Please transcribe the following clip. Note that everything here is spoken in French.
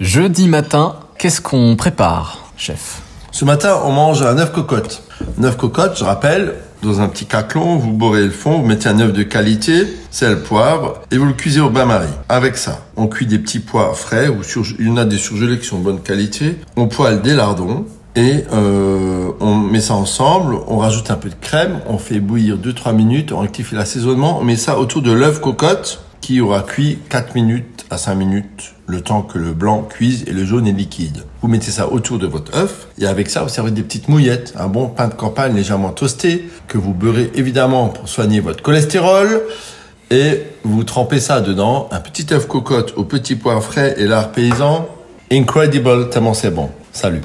Jeudi matin, qu'est-ce qu'on prépare, chef? Ce matin, on mange un œuf cocotte. Un œuf cocotte, je rappelle, dans un petit caclon, vous borez le fond, vous mettez un œuf de qualité, sel, poivre, et vous le cuisez au bain-marie. Avec ça, on cuit des petits pois frais, ou il y en a des surgelés qui sont de bonne qualité. On poêle des lardons, et euh, on met ça ensemble, on rajoute un peu de crème, on fait bouillir 2-3 minutes, on rectifie l'assaisonnement, on met ça autour de l'œuf cocotte qui aura cuit 4 minutes à 5 minutes, le temps que le blanc cuise et le jaune est liquide. Vous mettez ça autour de votre œuf et avec ça vous servez des petites mouillettes, un bon pain de campagne légèrement toasté que vous beurrez évidemment pour soigner votre cholestérol et vous trempez ça dedans, un petit œuf cocotte au petit pois frais et lard paysan. Incredible, tellement c'est bon. Salut.